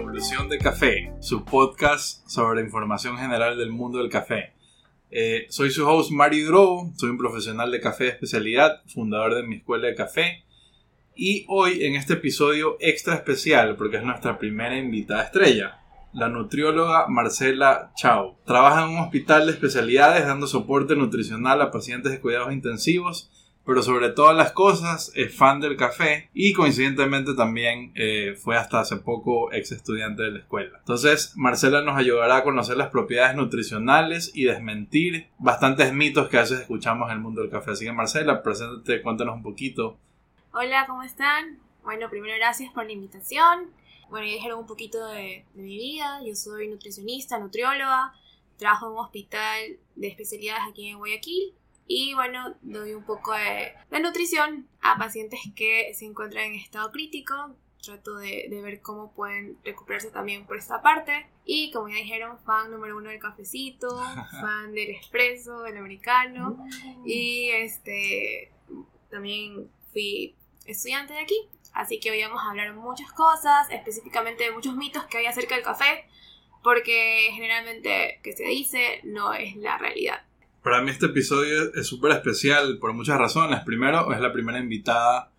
Revolución de Café, su podcast sobre información general del mundo del café. Eh, soy su host Mario Drobo, soy un profesional de café de especialidad, fundador de mi escuela de café. Y hoy en este episodio extra especial, porque es nuestra primera invitada estrella, la nutrióloga Marcela Chao. Trabaja en un hospital de especialidades dando soporte nutricional a pacientes de cuidados intensivos pero sobre todas las cosas es fan del café y coincidentemente también eh, fue hasta hace poco ex estudiante de la escuela. Entonces Marcela nos ayudará a conocer las propiedades nutricionales y desmentir bastantes mitos que a veces escuchamos en el mundo del café. Así que Marcela, preséntate, cuéntanos un poquito. Hola, ¿cómo están? Bueno, primero gracias por la invitación. Bueno, ya dijeron un poquito de, de mi vida. Yo soy nutricionista, nutrióloga. Trabajo en un hospital de especialidades aquí en Guayaquil y bueno, doy un poco de, nutrición a pacientes que se encuentran en estado crítico. Trato de, ver cómo pueden recuperarse también por esta parte. Y como ya dijeron, fan número uno del cafecito, fan del espresso, del americano. Y este también fui estudiante de aquí. Así que hoy vamos a hablar muchas cosas, específicamente de muchos mitos que hay acerca del café, porque generalmente que se dice no es la realidad. Para mí este episodio es súper especial por muchas razones. Primero, es la primera invitada,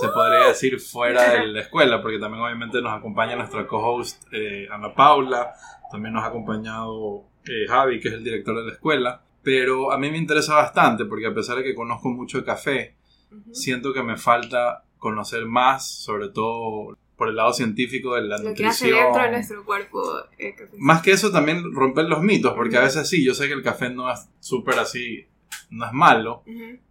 se podría decir, fuera de la escuela, porque también obviamente nos acompaña nuestra co-host eh, Ana Paula, también nos ha acompañado eh, Javi, que es el director de la escuela. Pero a mí me interesa bastante, porque a pesar de que conozco mucho de café, siento que me falta conocer más, sobre todo por el lado científico de la Lo que hace dentro de nuestro cuerpo. Eh, Más que eso, también romper los mitos, porque a veces sí, yo sé que el café no es súper así, no es malo,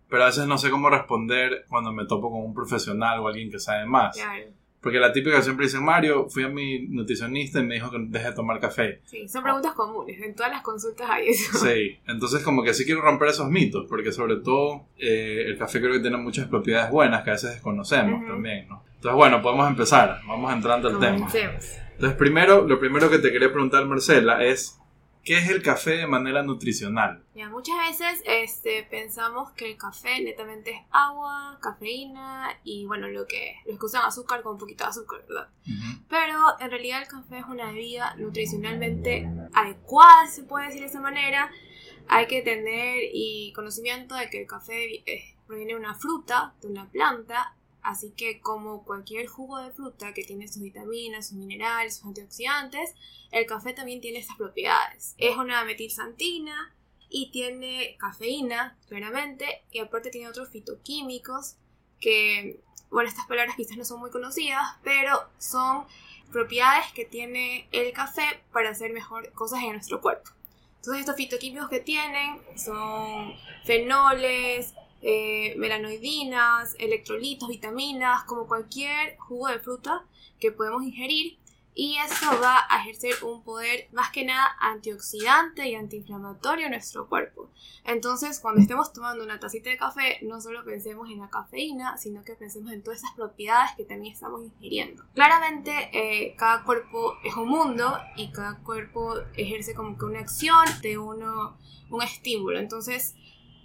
pero a veces no sé cómo responder cuando me topo con un profesional o alguien que sabe más. Claro. Porque la típica siempre dice, Mario, fui a mi nutricionista y me dijo que deje de tomar café. Sí, son preguntas comunes, en todas las consultas hay eso. Sí, entonces como que sí quiero romper esos mitos, porque sobre todo eh, el café creo que tiene muchas propiedades buenas que a veces desconocemos también, ¿no? Entonces bueno, podemos empezar, vamos entrando al tema. Entonces primero, lo primero que te quería preguntar, Marcela, es ¿Qué es el café de manera nutricional? Ya, muchas veces este, pensamos que el café netamente es agua, cafeína y bueno, lo que, los que usan azúcar con un poquito de azúcar, ¿verdad? Pero en realidad el café es una bebida nutricionalmente adecuada, se puede decir de esa manera. Hay que tener y conocimiento de que el café eh, proviene de una fruta, de una planta, Así que como cualquier jugo de fruta que tiene sus vitaminas, sus minerales, sus antioxidantes, el café también tiene estas propiedades. Es una metilsantina y tiene cafeína, claramente, y aparte tiene otros fitoquímicos que, bueno, estas palabras quizás no son muy conocidas, pero son propiedades que tiene el café para hacer mejor cosas en nuestro cuerpo. Entonces estos fitoquímicos que tienen son fenoles, eh, melanoidinas, electrolitos, vitaminas, como cualquier jugo de fruta que podemos ingerir. Y eso va a ejercer un poder más que nada antioxidante y antiinflamatorio en nuestro cuerpo. Entonces, cuando estemos tomando una tacita de café, no solo pensemos en la cafeína, sino que pensemos en todas esas propiedades que también estamos ingiriendo. Claramente, eh, cada cuerpo es un mundo y cada cuerpo ejerce como que una acción de uno, un estímulo. Entonces,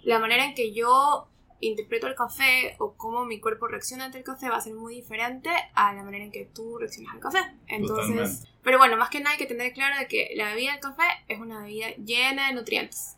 la manera en que yo interpreto el café o cómo mi cuerpo reacciona ante el café va a ser muy diferente a la manera en que tú reaccionas al café. Entonces, pero bueno, más que nada hay que tener claro de que la bebida del café es una bebida llena de nutrientes.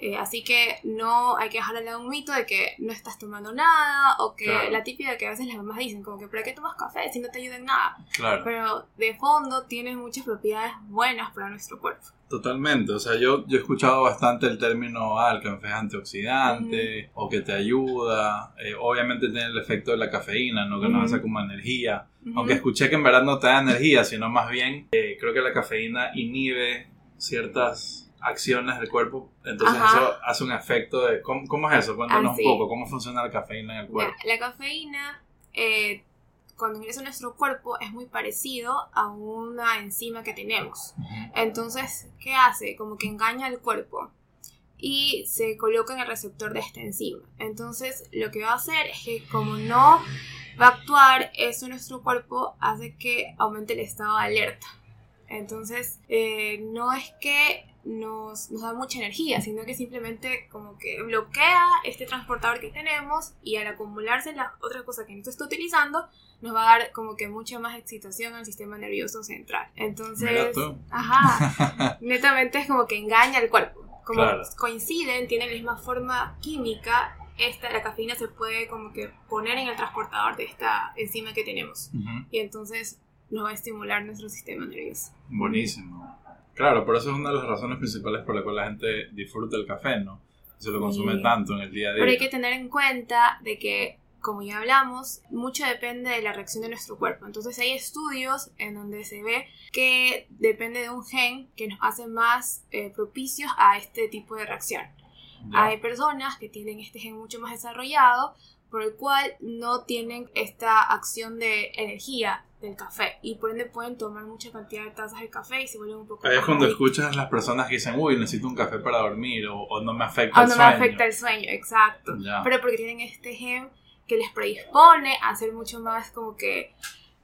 Eh, así que no hay que dejarle un mito de que no estás tomando nada o que la típica que a veces las mamás dicen como que ¿para qué tomas café si no te ayuda en nada? Claro. Pero de fondo tiene muchas propiedades buenas para nuestro cuerpo. Totalmente, o sea, yo, yo he escuchado bastante el término, ah, el café es antioxidante o que te ayuda, eh, obviamente tiene el efecto de la cafeína, ¿no? Que nos hace como energía, aunque escuché que en verdad no te da energía, sino más bien eh, creo que la cafeína inhibe ciertas acciones del cuerpo, entonces eso hace un efecto de, ¿cómo, es eso? Cuéntanos un poco, ¿cómo funciona la cafeína en el cuerpo? la cafeína... Eh, cuando ingresa a nuestro cuerpo es muy parecido a una enzima que tenemos. Entonces, ¿qué hace? Como que engaña al cuerpo y se coloca en el receptor de esta enzima. Entonces, lo que va a hacer es que como no va a actuar eso en nuestro cuerpo, hace que aumente el estado de alerta. Entonces, eh, no es que nos, nos, da mucha energía, sino que simplemente como que bloquea este transportador que tenemos y al acumularse las otras cosas que no se está utilizando, nos va a dar como que mucha más excitación al sistema nervioso central. Entonces, ajá, netamente es como que engaña al cuerpo. Como coinciden, tienen la misma forma química, esta, la cafeína se puede como que poner en el transportador de esta enzima que tenemos. Y entonces nos va a estimular nuestro sistema nervioso. Buenísimo. Claro, por eso es una de las razones principales por la cual la gente disfruta el café, ¿no? Se lo consume tanto en el día a día. Pero hay que tener en cuenta de que, como ya hablamos, mucho depende de la reacción de nuestro cuerpo. Entonces hay estudios en donde se ve que depende de un gen que nos hace más eh, propicios a este tipo de reacción. Hay personas que tienen este gen mucho más desarrollado, por el cual no tienen esta acción de energía del café y por ende pueden tomar mucha cantidad de tazas de café y se vuelven un poco Ahí es cuando escuchas a las personas que dicen, uy, necesito un café para dormir o, no me afecta el sueño. no me afecta el sueño, exacto. Pero porque tienen este gen que les predispone a ser mucho más como que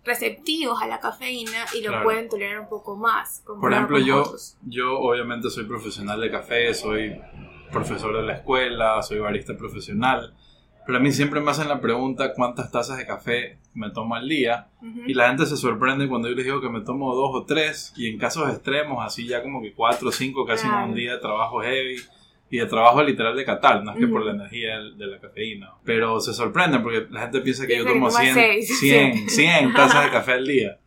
receptivos a la cafeína y lo pueden tolerar un poco más. Por ejemplo, yo, yo obviamente soy profesional de café, soy profesor de la escuela, soy barista profesional pero a mí siempre me hacen la pregunta cuántas tazas de café me tomo al día. Y la gente se sorprende cuando yo les digo que me tomo dos o tres. Y en casos extremos, así ya como que cuatro o cinco, casi en un día de trabajo heavy. Y de trabajo literal de catar, no es que por la energía de la cafeína. Pero se sorprenden porque la gente piensa que yo tomo 100, 100, 100 tazas de café al día.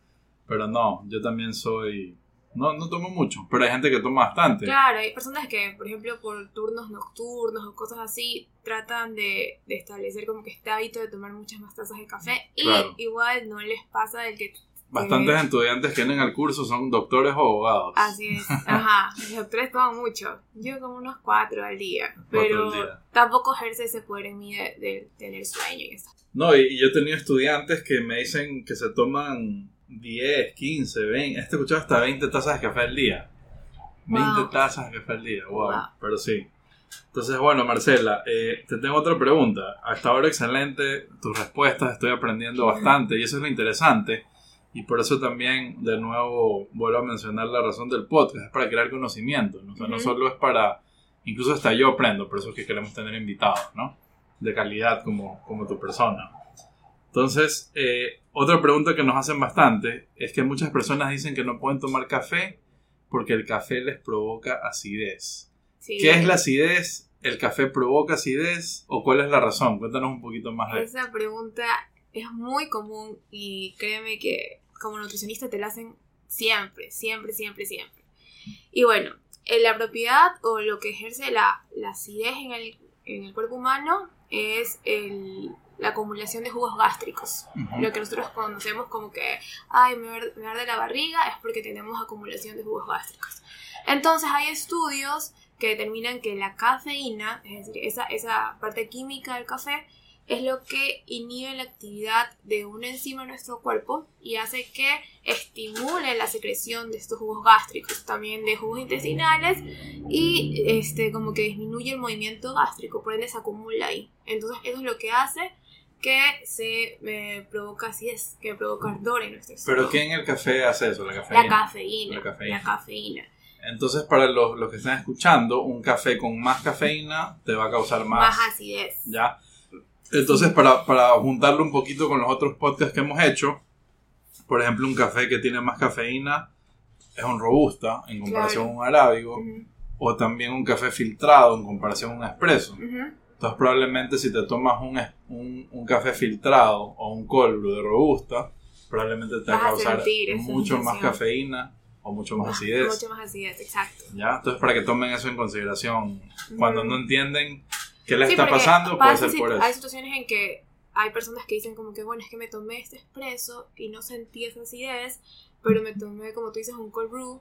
Pero no, yo también soy no, no tomo mucho, pero hay gente que toma bastante. Claro, hay personas que, por ejemplo, por turnos nocturnos o cosas así, tratan de, establecer como que este hábito de tomar muchas más tazas de café. Y igual no les pasa el que... Bastantes estudiantes que vienen al curso son doctores o abogados. Así es, ajá. Los doctores toman mucho. Yo como unos cuatro al día. Pero tampoco ejerce ese poder en mí de, tener sueño y eso. No, y, y yo he tenido estudiantes que me dicen que se toman 10, 15, 20, este escuchado hasta 20 tazas de café al día. 20 tazas de café al día, wow, pero sí. Entonces, bueno, Marcela, eh, te tengo otra pregunta. Hasta ahora excelente tus respuestas, estoy aprendiendo bastante y eso es lo interesante. Y por eso también, de nuevo, vuelvo a mencionar la razón del podcast, es para crear conocimiento. ¿no? O sea, no solo es para, incluso hasta yo aprendo, por eso es que queremos tener invitados, ¿no? De calidad como, como tu persona. Entonces, eh, otra pregunta que nos hacen bastante es que muchas personas dicen que no pueden tomar café porque el café les provoca acidez. ¿Qué es la acidez? ¿El café provoca acidez? ¿O cuál es la razón? Cuéntanos un poquito más de Esa pregunta es muy común y créeme que como nutricionista te la hacen siempre, siempre, siempre, siempre. Y bueno, la propiedad o lo que ejerce la, acidez en el cuerpo humano es el la acumulación de jugos gástricos. Lo que nosotros conocemos como que, ay, me arde la barriga, es porque tenemos acumulación de jugos gástricos. Entonces hay estudios que determinan que la cafeína, es decir, esa, esa parte química del café, es lo que inhibe la actividad de una enzima en nuestro cuerpo y hace que estimule la secreción de estos jugos gástricos, también de jugos intestinales y este, como que disminuye el movimiento gástrico, por ende se acumula ahí. Entonces eso es lo que hace que se me provoca acidez, que provoca ardor en nuestro estómago. ¿Pero qué en el café hace eso? La cafeína. La cafeína. La cafeína. Entonces, para los, los, que están escuchando, un café con más cafeína te va a causar más... Más acidez. ¿Ya? Entonces, para, para juntarlo un poquito con los otros podcasts que hemos hecho, por ejemplo, un café que tiene más cafeína es un robusta en comparación a un arábigo, o también un café filtrado en comparación a un espresso. Entonces probablemente si te tomas un, un, café filtrado o un cold de robusta, probablemente te va a causar mucho más cafeína o mucho más acidez. Mucho más acidez, exacto. ¿Ya? Entonces para que tomen eso en consideración. Cuando no entienden qué les está pasando, puede ser por eso. Hay situaciones en que hay personas que dicen como que, bueno, es que me tomé este expreso y no sentí esa acidez, pero me tomé, como tú dices, un cold brew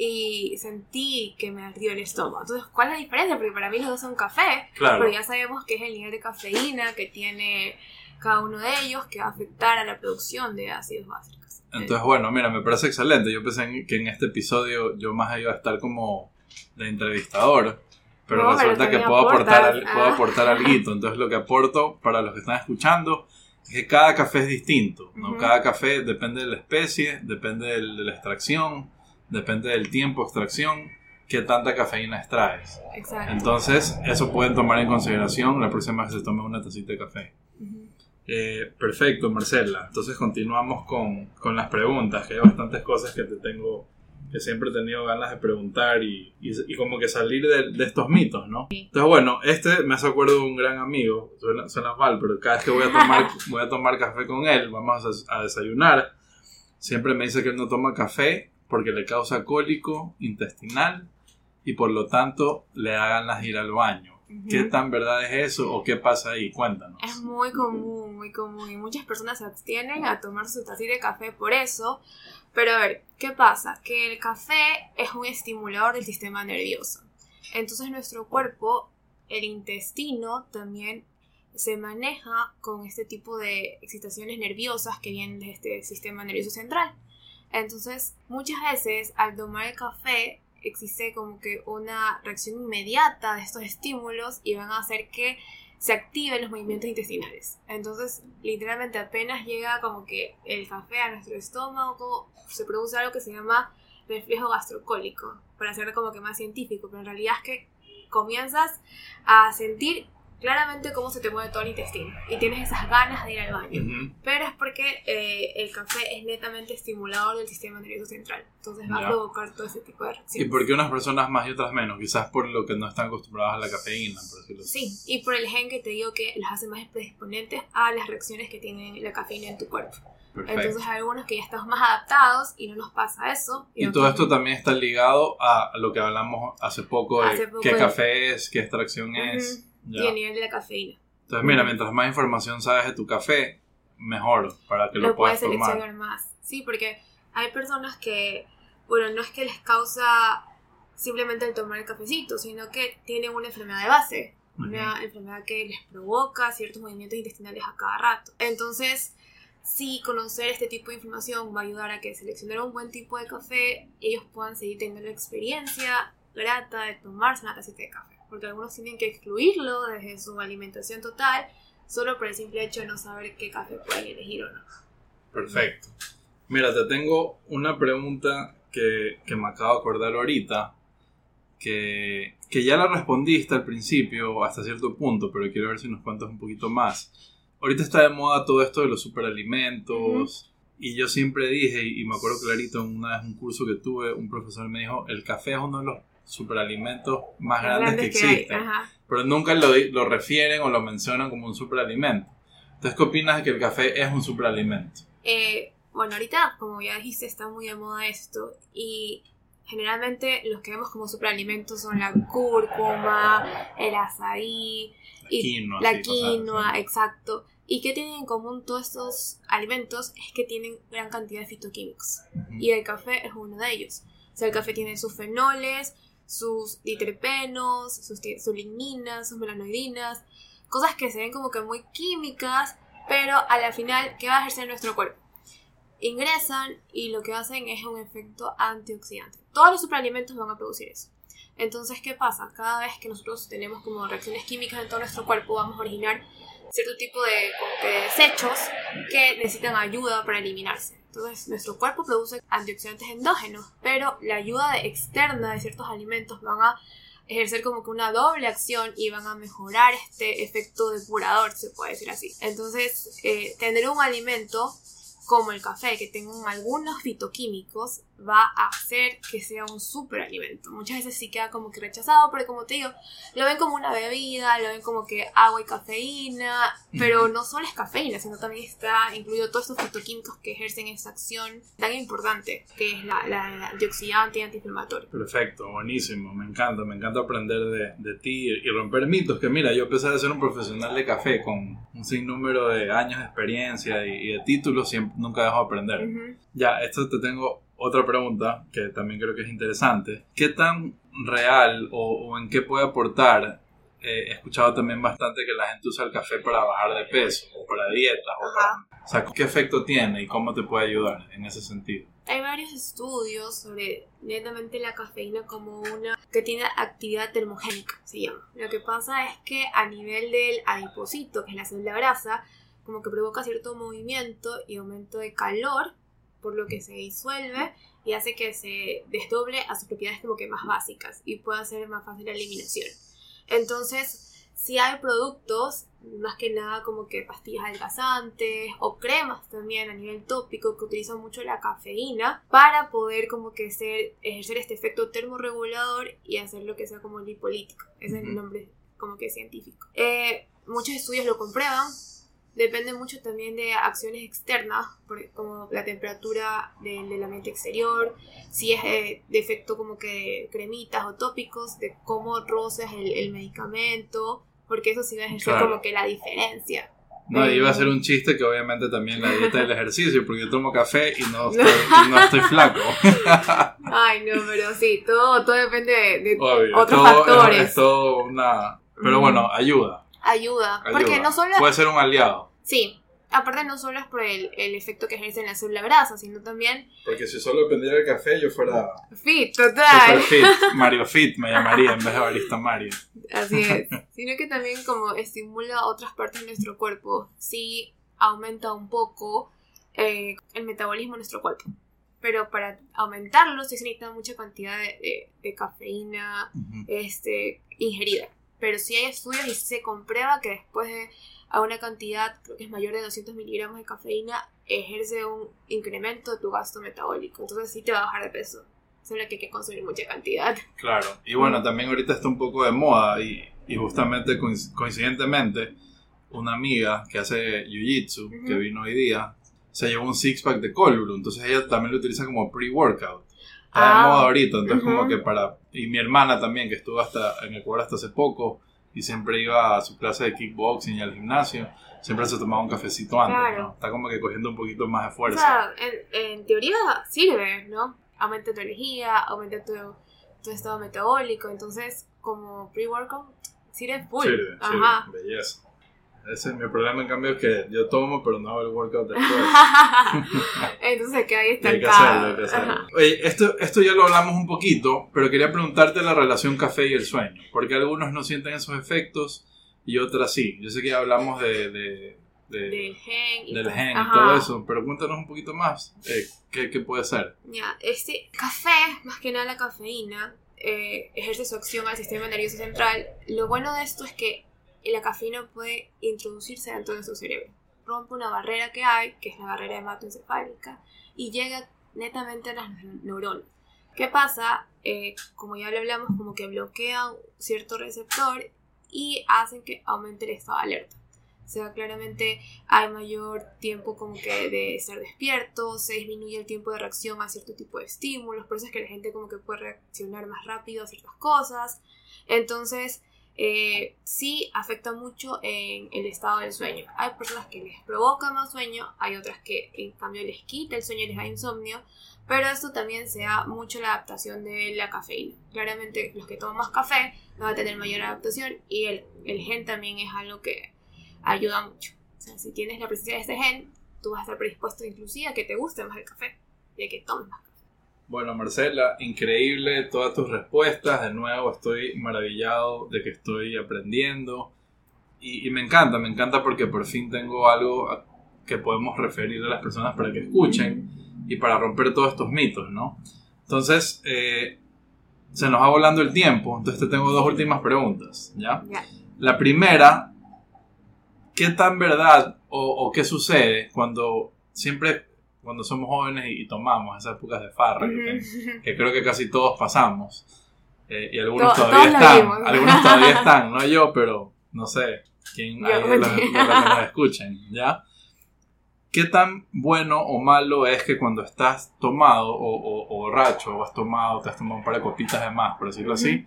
y sentí que me ardió el estómago. Entonces, ¿cuál es la diferencia? Porque para mí los dos son café, pero ya sabemos que es el nivel de cafeína que tiene cada uno de ellos que va a afectar a la producción de ácidos gástricos. Entonces, bueno, mira, me parece excelente. Yo pensé que en este episodio yo más iba a estar como de entrevistador, pero resulta que puedo aportar, puedo ah. aportar algo. Entonces, lo que aporto para los que están escuchando es que cada café es distinto, ¿no? Cada café depende de la especie, depende de la extracción, depende del tiempo extracción, qué tanta cafeína extraes. Exacto. Entonces, eso pueden tomar en consideración la próxima vez que se tome una tacita de café. Eh, perfecto, Marcela. Entonces continuamos con, con, las preguntas, que hay bastantes cosas que te tengo, que siempre he tenido ganas de preguntar y, y, como que salir de, de, estos mitos, ¿no? Entonces, bueno, este me hace acuerdo de un gran amigo, suena, suena, mal, pero cada vez que voy a tomar, voy a tomar café con él, vamos a, a desayunar, siempre me dice que él no toma café porque le causa cólico intestinal y por lo tanto le da ganas de ir al baño. ¿Qué tan verdad es eso o qué pasa ahí? Cuéntanos. Es muy común, muy común y muchas personas se abstienen a tomar su tacita de café por eso. Pero a ver, ¿qué pasa? Que el café es un estimulador del sistema nervioso. Entonces nuestro cuerpo, el intestino, también se maneja con este tipo de excitaciones nerviosas que vienen de este sistema nervioso central. Entonces, muchas veces al tomar el café existe como que una reacción inmediata de estos estímulos y van a hacer que se activen los movimientos intestinales. Entonces, literalmente apenas llega como que el café a nuestro estómago, se produce algo que se llama reflejo gastrocólico, para hacerlo como que más científico, pero en realidad es que comienzas a sentir claramente cómo se te mueve todo el intestino y tienes esas ganas de ir al baño. Pero es porque eh, el café es netamente estimulador del sistema nervioso central. Entonces va a provocar todo ese tipo de reacciones. ¿Y por qué unas personas más y otras menos? Quizás por lo que no están acostumbradas a la cafeína, por decirlo así. Sí, y por el gen que te digo que las hace más predisponentes a las reacciones que tiene la cafeína en tu cuerpo. Entonces hay algunos que ya estamos más adaptados y no nos pasa eso. Y, todo esto también está ligado a lo que hablamos hace poco de qué café es, qué extracción es y el nivel de la cafeína. Entonces, mira, mientras más información sabes de tu café, mejor para que lo, lo puedas puedes seleccionar más. Sí, porque hay personas que, bueno, no es que les causa simplemente el tomar el cafecito, sino que tienen una enfermedad de base, una enfermedad que les provoca ciertos movimientos intestinales a cada rato. Entonces, sí, conocer este tipo de información va a ayudar a que seleccionar un buen tipo de café, ellos puedan seguir teniendo la experiencia grata de tomarse una tacita de café porque algunos tienen que excluirlo desde su alimentación total solo por el simple hecho de no saber qué café pueden elegir o no. Perfecto. Mira, te tengo una pregunta que, que me acabo de acordar ahorita, que, que, ya la respondiste al principio hasta cierto punto, pero quiero ver si nos cuentas un poquito más. Ahorita está de moda todo esto de los superalimentos. Y yo siempre dije, y me acuerdo clarito en una vez un curso que tuve, un profesor me dijo, el café es uno de los superalimentos más grandes, que, existen. pero nunca lo, lo, refieren o lo mencionan como un superalimento. Entonces, ¿qué opinas de que el café es un superalimento? Eh, bueno, ahorita, como ya dijiste, está muy de moda esto. Y generalmente los que vemos como superalimentos son la cúrcuma, el azaí, la y quinoa, la quinoa exacto. ¿Y qué tienen en común todos estos alimentos? Es que tienen gran cantidad de fitoquímicos. Y el café es uno de ellos. O sea, el café tiene sus fenoles, sus diterpenos, sus, sus ligninas, sus melanoidinas, cosas que se ven como que muy químicas, pero a la final, ¿qué va a ejercer nuestro cuerpo? Ingresan y lo que hacen es un efecto antioxidante. Todos los superalimentos van a producir eso. Entonces, ¿qué pasa? Cada vez que nosotros tenemos como reacciones químicas en todo nuestro cuerpo, vamos a originar cierto tipo de, de desechos que necesitan ayuda para eliminarse. Entonces, nuestro cuerpo produce antioxidantes endógenos, pero la ayuda externa de ciertos alimentos van a ejercer como que una doble acción y van a mejorar este efecto depurador, se puede decir así. Entonces, eh, tener un alimento como el café, que tenga algunos fitoquímicos, va a hacer que sea un superalimento. Muchas veces sí queda como que rechazado, pero como te digo, lo ven como una bebida, lo ven como que agua y cafeína, pero no solo es cafeína, sino también está incluido todos estos fitoquímicos que ejercen esa acción tan importante, que es la, la, antioxidante y antiinflamatorio. Perfecto, buenísimo, me encanta, me encanta aprender de, de, ti y romper mitos, que mira, yo a ser un profesional de café con un sinnúmero de años de experiencia y, de títulos, siempre, nunca dejo de aprender. Ya, esto te tengo otra pregunta que también creo que es interesante. ¿Qué tan real o, en qué puede aportar? Eh, he escuchado también bastante que la gente usa el café para bajar de peso o para dietas. O, o sea, ¿qué efecto tiene y cómo te puede ayudar en ese sentido? Hay varios estudios sobre netamente la cafeína como una que tiene actividad termogénica, se llama. Lo que pasa es que a nivel del adipocito, que es la célula grasa, como que provoca cierto movimiento y aumento de calor por lo que se disuelve y hace que se desdoble a sus propiedades como que más básicas y pueda ser más fácil la eliminación. Entonces, si hay productos, más que nada como que pastillas adelgazantes o cremas también a nivel tópico que utilizan mucho la cafeína para poder como que ser, ejercer este efecto termorregulador y hacer lo que sea como lipolítico. Ese es el nombre como que científico. Eh, muchos estudios lo comprueban, Depende mucho también de acciones externas, como la temperatura del, del ambiente exterior, si es de, efecto como que cremitas o tópicos, de cómo roces el, el medicamento, porque eso sí va a ejercer como que la diferencia. No, iba a ser un chiste que obviamente también la dieta del ejercicio, porque yo tomo café y no estoy, no estoy flaco. Ay, no, pero sí, todo, todo depende de, otros factores. Es, todo una... Pero bueno, ayuda. ayuda. Porque no solo... Puede ser un aliado. Sí, aparte no solo es por el, efecto que ejerce en la célula grasa, sino también... Porque si solo dependiera del café, yo fuera... Fit, total. fit, Mario Fit me llamaría en vez de Barista Mario. Así es. sino que también como estimula otras partes de nuestro cuerpo, sí aumenta un poco eh, el metabolismo de nuestro cuerpo. Pero para aumentarlo se necesita mucha cantidad de, cafeína este, ingerida. Pero sí hay estudios y se comprueba que después de a una cantidad, creo que es mayor de 200 miligramos de cafeína, ejerce un incremento de tu gasto metabólico. Entonces sí te va a bajar de peso. Solo que hay que consumir mucha cantidad. Claro. Y bueno, también ahorita está un poco de moda y, y justamente coincidentemente una amiga que hace jiu-jitsu, que vino hoy día, se llevó un six-pack de cold Entonces ella también lo utiliza como pre-workout. Está de ah, moda ahorita, entonces como que para... Y mi hermana también, que estuvo hasta en Ecuador hasta hace poco, y siempre iba a su clase de kickboxing y al gimnasio, siempre se tomaba un cafecito antes, ¿no? Está como que cogiendo un poquito más de fuerza. O sea, en, teoría sirve, ¿no? Aumenta tu energía, aumenta tu, tu estado metabólico, entonces como pre-workout sirve full. Sirve, Ajá. belleza. Ese es mi problema, en cambio, es que yo tomo, pero no hago el workout después. Entonces queda ahí estancado. Hay que hacerlo, hay que Oye, esto, esto ya lo hablamos un poquito, pero quería preguntarte la relación café y el sueño. Porque algunos no sienten esos efectos y otras sí. Yo sé que ya hablamos de, de, del gen y, del todo, gen y todo eso, pero cuéntanos un poquito más. Eh, ¿qué, ¿qué, puede ser? Ya, este café, más que nada la cafeína, eh, ejerce su acción al sistema nervioso central. Lo bueno de esto es que y la cafeína puede introducirse dentro de su cerebro. Rompe una barrera que hay, que es la barrera hematoencefálica, y llega netamente a las neuronas. ¿Qué pasa? Eh, como ya lo hablamos, como que bloquean cierto receptor y hacen que aumente el estado de alerta. O sea, claramente hay mayor tiempo como que de estar despierto, se disminuye el tiempo de reacción a cierto tipo de estímulos, por eso es que la gente como que puede reaccionar más rápido a ciertas cosas. Entonces, eh, sí afecta mucho en el estado del sueño. Hay personas que les provoca más sueño, hay otras que en cambio les quita el sueño y les da insomnio, pero esto también se da mucho la adaptación de la cafeína. Claramente los que toman más café van a tener mayor adaptación y el, el gen también es algo que ayuda mucho. O sea, si tienes la presencia de este gen, tú vas a estar predispuesto inclusive a que te guste más el café y a que tomes más bueno, Marcela, increíble todas tus respuestas. De nuevo, estoy maravillado de que estoy aprendiendo. Y, me encanta, me encanta porque por fin tengo algo que podemos referir a las personas para que escuchen y para romper todos estos mitos, ¿no? Entonces, eh, se nos va volando el tiempo. Entonces, te tengo dos últimas preguntas, ¿ya? La primera, ¿qué tan verdad o, o qué sucede cuando siempre cuando somos jóvenes y, tomamos esas épocas de farra, que, creo que casi todos pasamos. Eh, y algunos todavía están, algunos todavía están, no yo, pero no sé quién hay de los, que nos escuchen, ¿ya? ¿Qué tan bueno o malo es que cuando estás tomado o, o, borracho o has tomado, te has tomado un par de copitas de más, por decirlo así,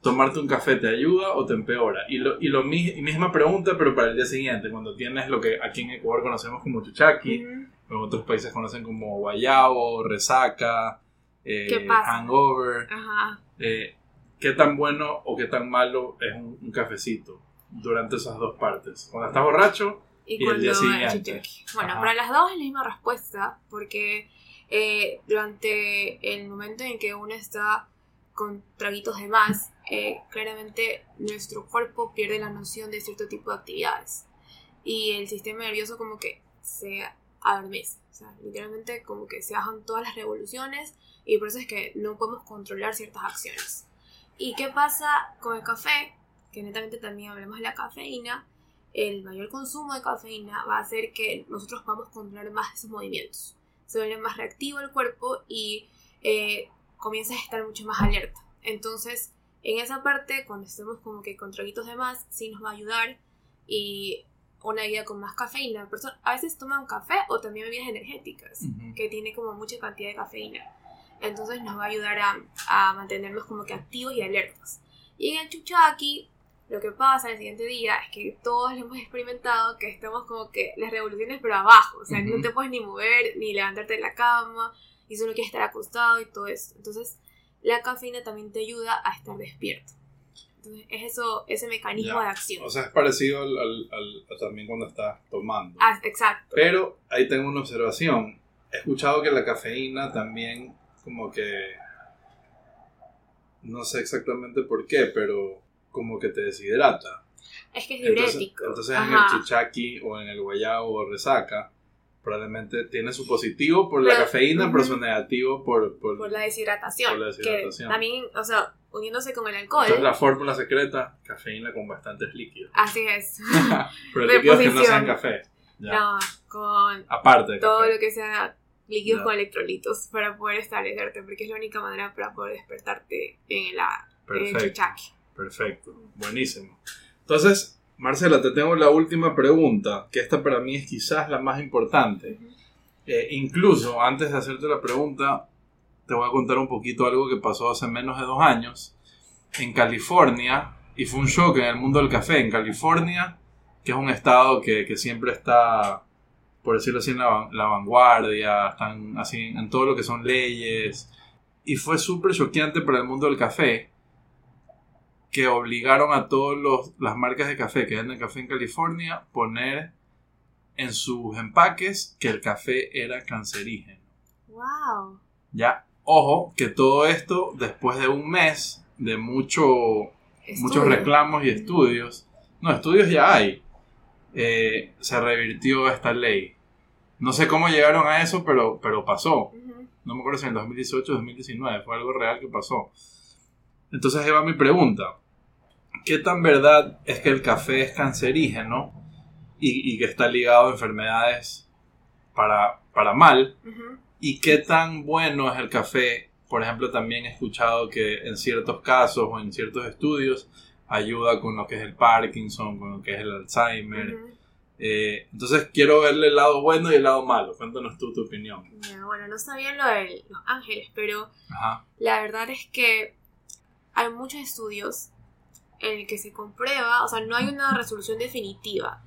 tomarte un café te ayuda o te empeora? Y lo, y lo misma pregunta, pero para el día siguiente, cuando tienes lo que aquí en Ecuador conocemos como chuchaki, en otros países conocen como guayabo, resaca, eh, hangover. Eh, ¿Qué tan bueno o qué tan malo es un, cafecito durante esas dos partes? Cuando estás borracho y, el día siguiente. Bueno, para las dos es la misma respuesta, porque eh, durante el momento en que uno está con traguitos de más, claramente nuestro cuerpo pierde la noción de cierto tipo de actividades. Y el sistema nervioso como que se a dormirse. O sea, literalmente como que se bajan todas las revoluciones y por eso es que no podemos controlar ciertas acciones. ¿Y qué pasa con el café? Que netamente también hablemos de la cafeína. El mayor consumo de cafeína va a hacer que nosotros podamos controlar más esos movimientos. Se vuelve más reactivo el cuerpo y eh, comienza a estar mucho más alerta. Entonces, en esa parte, cuando estemos como que con traguitos de más, sí nos va a ayudar y una vida con más cafeína. a veces toman café o también bebidas energéticas, que tiene como mucha cantidad de cafeína. Entonces nos va a ayudar a, a, mantenernos como que activos y alertas. Y en el chuchaki, lo que pasa el siguiente día es que todos hemos experimentado que estamos como que las revoluciones pero abajo. O sea, no te puedes ni mover, ni levantarte de la cama, y solo quieres estar acostado y todo eso. Entonces, la cafeína también te ayuda a estar despierto. Entonces, es eso, ese mecanismo de acción. O sea, es parecido al, al, también cuando estás tomando. Ah, exacto. Pero ahí tengo una observación. He escuchado que la cafeína también como que... No sé exactamente por qué, pero como que te deshidrata. Es que es diurético. Entonces, en el chichaki o en el guayabo o resaca, probablemente tiene su positivo por la cafeína, pero su negativo por, por, la deshidratación. Por la deshidratación. Que también, o sea, uniéndose con el alcohol. Entonces la fórmula secreta, cafeína con bastantes líquidos. Así es. Pero líquidos que no sean café. No, con Aparte todo lo que sea líquidos con electrolitos para poder establecerte, porque es la única manera para poder despertarte en, la, Perfecto. el chichaque. Perfecto, buenísimo. Entonces, Marcela, te tengo la última pregunta, que esta para mí es quizás la más importante. Eh, incluso, antes de hacerte la pregunta, te voy a contar un poquito algo que pasó hace menos de dos años en California y fue un shock en el mundo del café. En California, que es un estado que, siempre está, por decirlo así, en la, vanguardia, están así en todo lo que son leyes. Y fue súper choqueante para el mundo del café que obligaron a todas las marcas de café que venden café en California poner en sus empaques que el café era cancerígeno. ¡Wow! Ya, Ojo, que todo esto después de un mes de mucho, muchos reclamos y estudios, no, estudios ya hay, eh, se revirtió esta ley. No sé cómo llegaron a eso, pero, pero pasó. No me acuerdo si en 2018 o 2019, fue algo real que pasó. Entonces ahí va mi pregunta. ¿Qué tan verdad es que el café es cancerígeno y, que está ligado a enfermedades para, para mal? y qué tan bueno es el café. Por ejemplo, también he escuchado que en ciertos casos o en ciertos estudios ayuda con lo que es el Parkinson, con lo que es el Alzheimer. Eh, entonces quiero verle el lado bueno y el lado malo. Cuéntanos tú tu opinión. bueno, no sabía lo de los ángeles, pero la verdad es que hay muchos estudios en el que se comprueba, o sea, no hay una resolución definitiva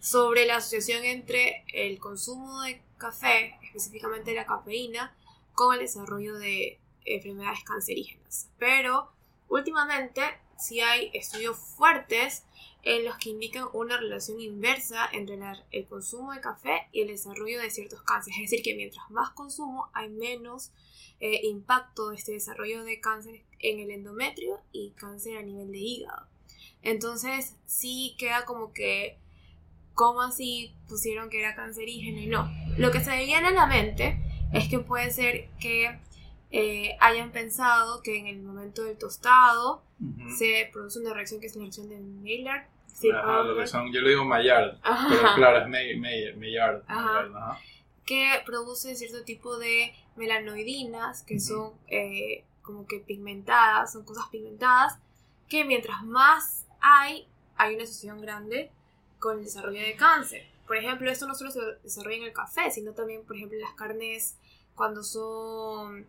sobre la asociación entre el consumo de café, específicamente la cafeína, con el desarrollo de enfermedades cancerígenas. Pero últimamente sí hay estudios fuertes en los que indican una relación inversa entre el consumo de café y el desarrollo de ciertos cánceres. Es decir, que mientras más consumo hay menos eh, impacto de este desarrollo de cáncer en el endometrio y cáncer a nivel de hígado. Entonces sí queda como que ¿cómo así pusieron que era cancerígeno y no? Lo que se me viene a la mente es que puede ser que eh, hayan pensado que en el momento del tostado se produce una reacción que es la reacción de Maillard. yo le digo Maillard, pero claro, es Maillard. Que produce cierto tipo de melanoidinas que son eh, como que pigmentadas, son cosas pigmentadas, que mientras más hay, hay una asociación grande con el desarrollo de cáncer. Por ejemplo, esto no solo se desarrolla en el café, sino también, por ejemplo, en las carnes cuando son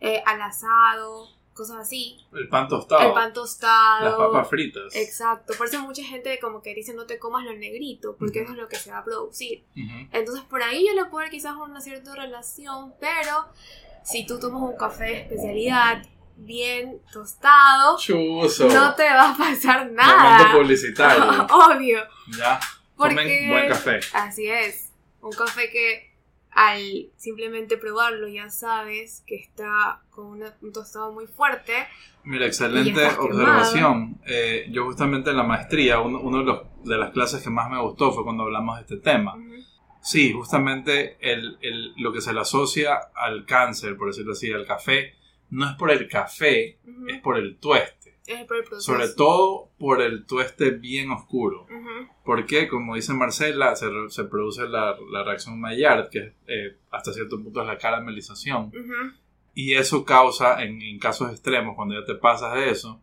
eh, al asado, cosas así. El pan tostado. El pan tostado. Las papas fritas. Exacto. Por eso mucha gente como que dice no te comas lo negrito, porque eso es lo que se va a producir. Entonces por ahí yo le puedo ver quizás una cierta relación, pero si tú tomas un café de especialidad bien tostado, no te va a pasar nada. Momento publicitario. Obvio. Ya. Porque, buen café. Así es. Un café que al simplemente probarlo ya sabes que está con un tostado muy fuerte. Mira, excelente observación. Eh, yo justamente en la maestría, uno, de, los, de, las clases que más me gustó fue cuando hablamos de este tema. Sí, justamente el, el, lo que se le asocia al cáncer, por decirlo así, al café, no es por el café, es por el tueste. Es por el proceso. Sobre todo por el tueste bien oscuro. Porque, como dice Marcela, se, se produce la, la, reacción Maillard, que eh, hasta cierto punto es la caramelización. Y eso causa, en, en, casos extremos, cuando ya te pasas de eso,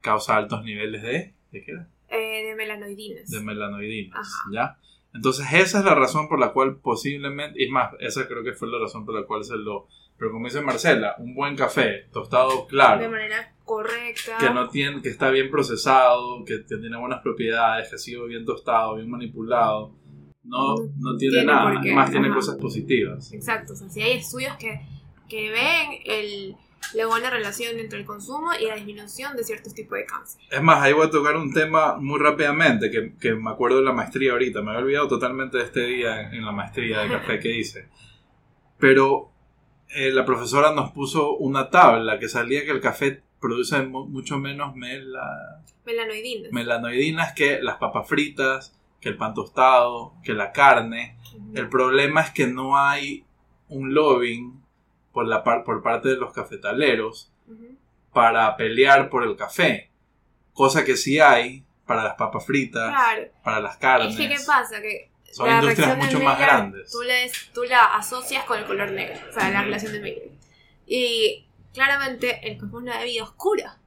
causa altos niveles de... ¿De qué era? Eh, de melanoidinas. De melanoidinas, ¿ya? Entonces esa es la razón por la cual posiblemente, y es más, esa creo que fue la razón por la cual se lo... Pero como dice Marcela, un buen café, tostado claro. De manera correcta. Que, no tiene, que está bien procesado, que, tiene buenas propiedades, que ha sido bien tostado, bien manipulado. No, no tiene, nada, más tiene cosas positivas. Exacto, o sea, si hay estudios que, que ven el la buena relación entre el consumo y la disminución de ciertos tipos de cáncer. Es más, ahí voy a tocar un tema muy rápidamente, que, que me acuerdo de la maestría ahorita, me había olvidado totalmente de este día en la maestría de café que hice. Pero eh, la profesora nos puso una tabla que salía que el café produce mucho menos mela... melanoidinas. melanoidinas que las papas fritas, que el pan tostado, que la carne. El problema es que no hay un lobbying por, la por parte de los cafetaleros para pelear por el café. Cosa que sí hay para las papas fritas, para las carnes. Es que, ¿qué pasa? Que son industrias mucho más grandes. Tú, tú la asocias con el color negro, o sea, la relación de Mengele. Y claramente el café es una bebida oscura.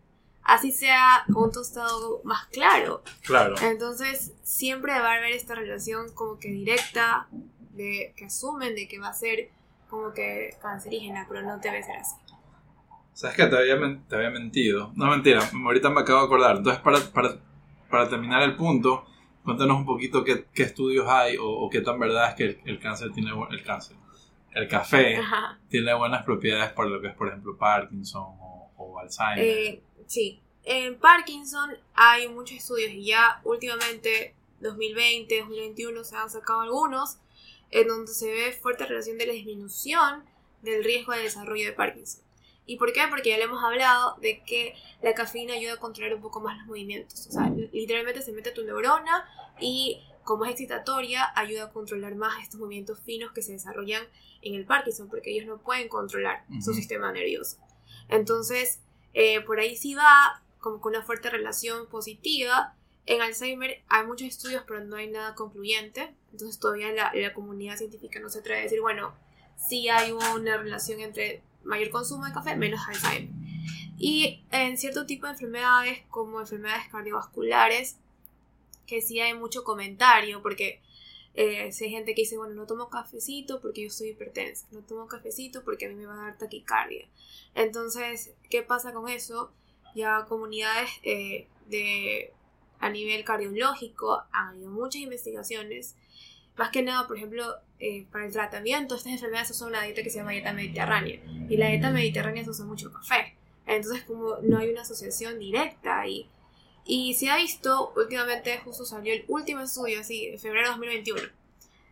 Así sea un tostado más claro. Claro. Entonces, siempre va a haber esta relación como que directa, de que asumen de que va a ser como que cancerígena, pero no debe ser así. ¿Sabes que te había, te había mentido? No, mentira, ahorita me acabo de acordar. Entonces, para, para, para terminar el punto, cuéntanos un poquito qué, qué estudios hay o, qué tan verdad es que el, cáncer tiene el cáncer. El café tiene buenas propiedades para lo que es, por ejemplo, Parkinson o, Alzheimer. Eh, sí, en Parkinson hay muchos estudios y ya últimamente, 2020, 2021, se han sacado algunos en donde se ve fuerte relación de la disminución del riesgo de desarrollo de Parkinson. ¿Y por qué? Porque ya le hemos hablado de que la cafeína ayuda a controlar un poco más los movimientos. O sea, literalmente se mete a tu neurona y como es excitatoria, ayuda a controlar más estos movimientos finos que se desarrollan en el Parkinson, porque ellos no pueden controlar su sistema nervioso. Entonces, eh, por ahí sí va como con una fuerte relación positiva en Alzheimer hay muchos estudios, pero no hay nada concluyente. Entonces todavía la, comunidad científica no se atreve a decir, bueno, sí hay una relación entre mayor consumo de café menos Alzheimer. Y en cierto tipo de enfermedades, como enfermedades cardiovasculares, que sí hay mucho comentario, porque eh, si hay gente que dice, bueno, no tomo cafecito porque yo soy hipertensa, no tomo cafecito porque a mí me va a dar taquicardia. Entonces, ¿qué pasa con eso? Ya comunidades eh, de a nivel cardiológico, han habido muchas investigaciones. Más que nada, por ejemplo, eh, para el tratamiento, estas enfermedades se usa una dieta que se llama dieta mediterránea. Y la dieta mediterránea se usa mucho café. Entonces, como no hay una asociación directa ahí. Y se ha visto, últimamente justo salió el último estudio, así, en febrero de 2021,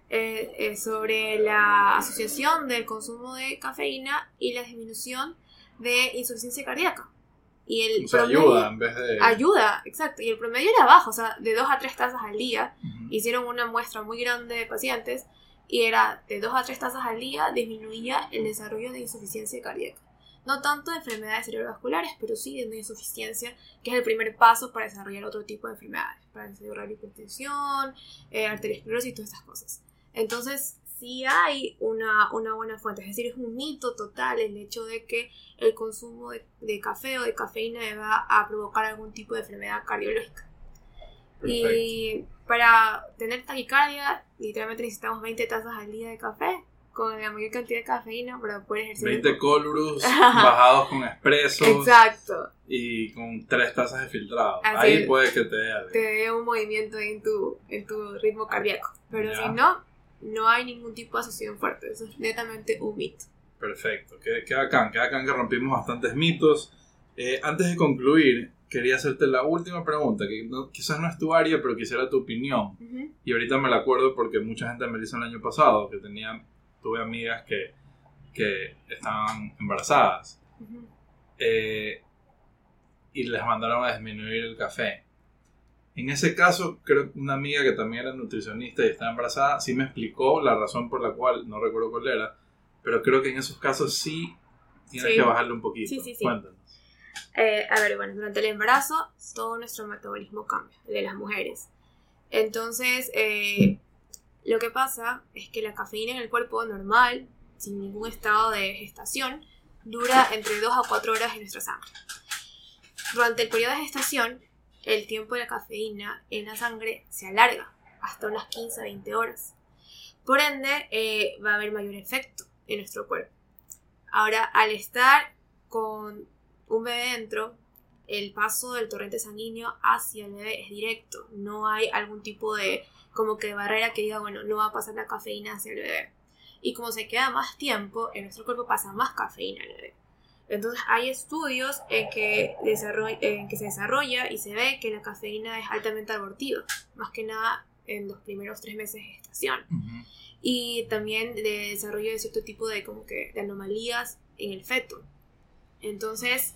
eh, eh, sobre la asociación del consumo de cafeína y la disminución de insuficiencia cardíaca. Y el ayuda en vez de... Ayuda, exacto. Y el promedio era bajo, o sea, de 2 a 3 tazas al día. Hicieron una muestra muy grande de pacientes y era de 2 a 3 tazas al día disminuía el desarrollo de insuficiencia cardíaca. No tanto de enfermedades cerebrovasculares, pero sí de insuficiencia, que es el primer paso para desarrollar otro tipo de enfermedades, para desarrollar hipertensión, eh, arteriosclerosis y todas estas cosas. Entonces, sí hay una, una, buena fuente. Es decir, es un mito total el hecho de que el consumo de, café o de cafeína va a provocar algún tipo de enfermedad cardiológica. Y para tener taquicardia, literalmente necesitamos 20 tazas al día de café con la mayor cantidad de cafeína para poder ejercer. 20 colbrus bajados con expresos. Exacto. Y con 3 tazas de filtrado. Ahí puede que te dé Te dé un movimiento en tu, en tu ritmo cardíaco. Pero si no, no hay ningún tipo de asociación fuerte, eso es netamente un mito. Perfecto, qué, qué bacán, qué bacán que rompimos bastantes mitos. Eh, antes de concluir, quería hacerte la última pregunta, que quizás no es tu área, pero quisiera tu opinión. Y ahorita me la acuerdo porque mucha gente me lo hizo el año pasado, que tenía, tuve amigas que, que estaban embarazadas. Eh, y les mandaron a disminuir el café. En ese caso, creo que una amiga que también era nutricionista y estaba embarazada, sí me explicó la razón por la cual, no recuerdo cuál era, pero creo que en esos casos sí tienes que bajarle un poquito. Sí, sí, sí. Cuéntanos. Eh, a ver, bueno, durante el embarazo todo nuestro metabolismo cambia, el de las mujeres. Entonces, eh, lo que pasa es que la cafeína en el cuerpo normal, sin ningún estado de gestación, dura entre 2 a 4 horas en nuestra sangre. Durante el periodo de gestación, el tiempo de la cafeína en la sangre se alarga hasta unas 15 a 20 horas. Por ende, eh, va a haber mayor efecto en nuestro cuerpo. Ahora, al estar con un bebé dentro, el paso del torrente sanguíneo hacia el bebé es directo. No hay algún tipo de como que barrera que diga, bueno, no va a pasar la cafeína hacia el bebé. Y como se queda más tiempo, en nuestro cuerpo pasa más cafeína al bebé. Entonces hay estudios en que, en que se desarrolla y se ve que la cafeína es altamente abortiva, más que nada en los primeros tres meses de gestación. Y también de desarrollo de cierto tipo de, como que, de anomalías en el feto. Entonces,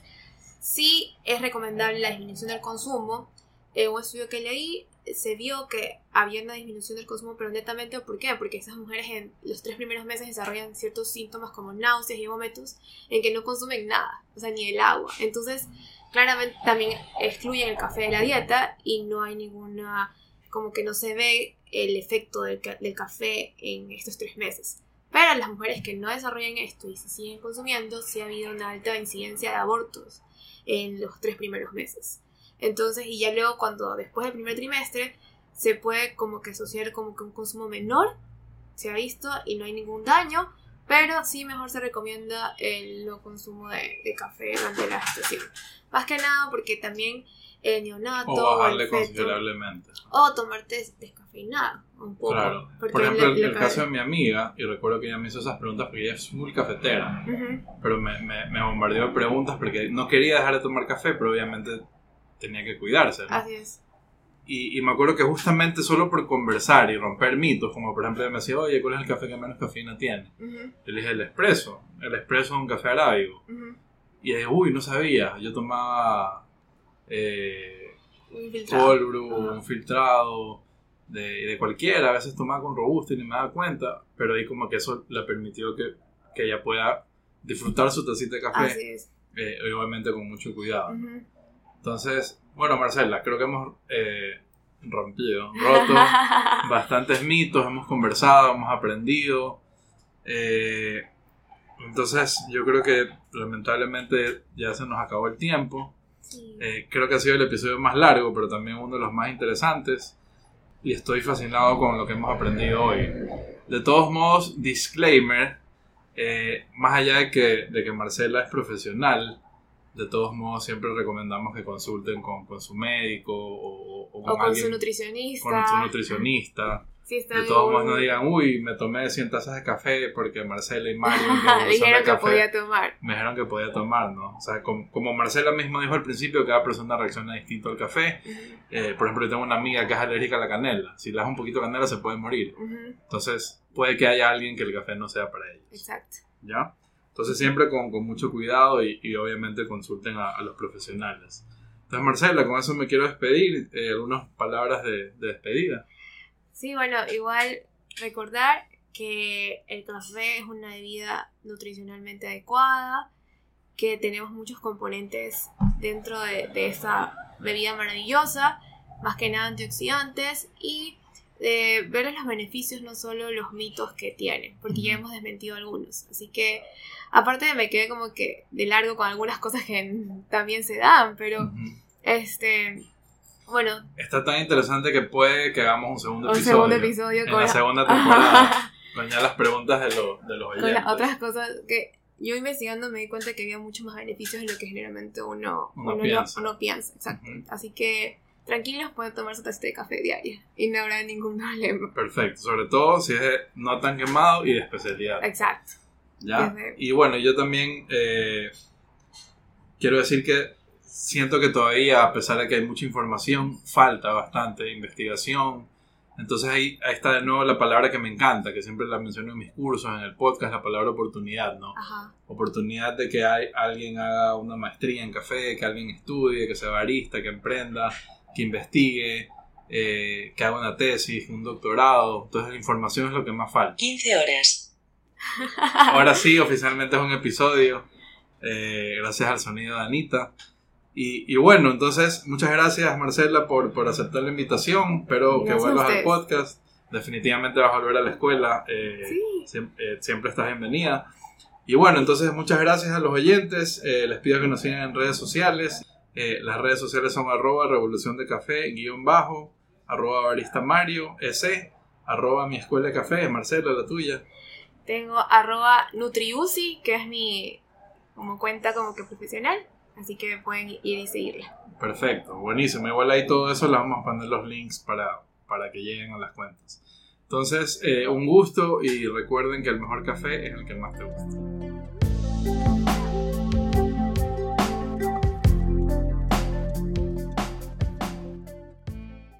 sí es recomendable la disminución del consumo. En un estudio que leí se vio que había una disminución del consumo, pero netamente, ¿por qué? Porque esas mujeres en los tres primeros meses desarrollan ciertos síntomas como náuseas y vómitos en que no consumen nada, o sea, ni el agua. Entonces, claramente también excluyen el café de la dieta y no hay ninguna, como que no se ve el efecto del, del café en estos tres meses. Pero las mujeres que no desarrollan esto y se siguen consumiendo, sí ha habido una alta incidencia de abortos en los tres primeros meses. Entonces, y ya luego cuando después del primer trimestre se puede como que asociar como que un consumo menor, se ha visto y no hay ningún daño, pero sí mejor se recomienda el no consumo de, café durante la gestación. Más que nada porque también el neonato o bajarle considerablemente. O tomarte descafeinado un poco. Claro. Por ejemplo, el, caso de mi amiga, y recuerdo que ella me hizo esas preguntas porque ella es muy cafetera, pero me, me, me bombardeó de preguntas porque no quería dejar de tomar café, pero obviamente tenía que cuidarse. Así es. Y, y, me acuerdo que justamente solo por conversar y romper mitos, como por ejemplo me decía, oye, ¿cuál es el café que menos cafeína tiene? Yo le dije, el espresso. El espresso es un café arábigo. Y dije, uy, no sabía. Yo tomaba eh, un filtrado, un filtrado de, de, cualquiera. A veces tomaba con robusto y ni me daba cuenta. Pero ahí como que eso le permitió que, que ella pueda disfrutar su tacita de café. Así es. Eh, obviamente con mucho cuidado. Entonces, bueno, Marcela, creo que hemos eh, rompido, roto bastantes mitos, hemos conversado, hemos aprendido. Eh, entonces, yo creo que lamentablemente ya se nos acabó el tiempo. Eh, creo que ha sido el episodio más largo, pero también uno de los más interesantes. Y estoy fascinado con lo que hemos aprendido hoy. De todos modos, disclaimer, más allá de que, de que Marcela es profesional, de todos modos siempre recomendamos que consulten con, con su médico o, o, con, su nutricionista. Con su nutricionista. de todos modos no digan, uy, me tomé 100 tazas de café porque Marcela y Mario me dijeron que podía tomar. Me dijeron que podía tomar, ¿no? O sea, como, Marcela mismo dijo al principio, cada persona reacciona distinto al café. Eh, por ejemplo, yo tengo una amiga que es alérgica a la canela. Si le das un poquito de canela se puede morir. Entonces, puede que haya alguien que el café no sea para ellos. Exacto. ¿Ya? Entonces siempre con, con mucho cuidado y, y obviamente consulten a, los profesionales. Entonces Marcela, con eso me quiero despedir. Eh, algunas palabras de, de, despedida. Sí, bueno, igual recordar que el café es una bebida nutricionalmente adecuada, que tenemos muchos componentes dentro de, de esa bebida maravillosa, más que nada antioxidantes y de ver los beneficios, no solo los mitos que tiene, porque ya hemos desmentido algunos. Así que Aparte me quedé como que de largo con algunas cosas que también se dan, pero este bueno. Está tan interesante que puede que hagamos un segundo un episodio. segundo episodio en la, segunda temporada. con ya las preguntas de, lo, de los oyentes. Con las otras cosas que yo investigando me di cuenta que había muchos más beneficios de lo que generalmente uno, uno, piensa. uno piensa. Exacto. Así que tranquilos, pueden tomar su tacita de café diaria y no habrá ningún problema. Perfecto, sobre todo si es no tan quemado y de especialidad. Exacto. ¿ya? Y bueno, yo también eh, quiero decir que siento que todavía, a pesar de que hay mucha información, falta bastante investigación. Entonces ahí, ahí, está de nuevo la palabra que me encanta, que siempre la menciono en mis cursos, en el podcast, la palabra oportunidad, ¿no? Oportunidad de que hay, alguien haga una maestría en café, que alguien estudie, que sea barista, que emprenda, que investigue, eh, que haga una tesis, un doctorado. Entonces la información es lo que más falta. 15 horas. Ahora sí, oficialmente es un episodio. eh, gracias al sonido de Anita. Y, y bueno, entonces muchas gracias Marcela por, por aceptar la invitación. Espero que Gracias a vuelvas al podcast. Definitivamente vas a volver a la escuela. eh, Sí. siem- eh, siempre estás bienvenida. Y bueno, entonces muchas gracias a los oyentes. eh, les pido que nos sigan en redes sociales. Eh, las redes sociales son arroba revolución de café, guion bajo, arroba barista Mario, ese, arroba mi escuela de café, Marcela, la tuya. Tengo arroba Nutriusi, que es mi como cuenta como que profesional. Así que pueden ir y seguirla. Perfecto, buenísimo. Igual ahí todo eso le vamos a poner los links para, para que lleguen a las cuentas. Entonces, eh, un gusto y recuerden que el mejor café es el que más te gusta.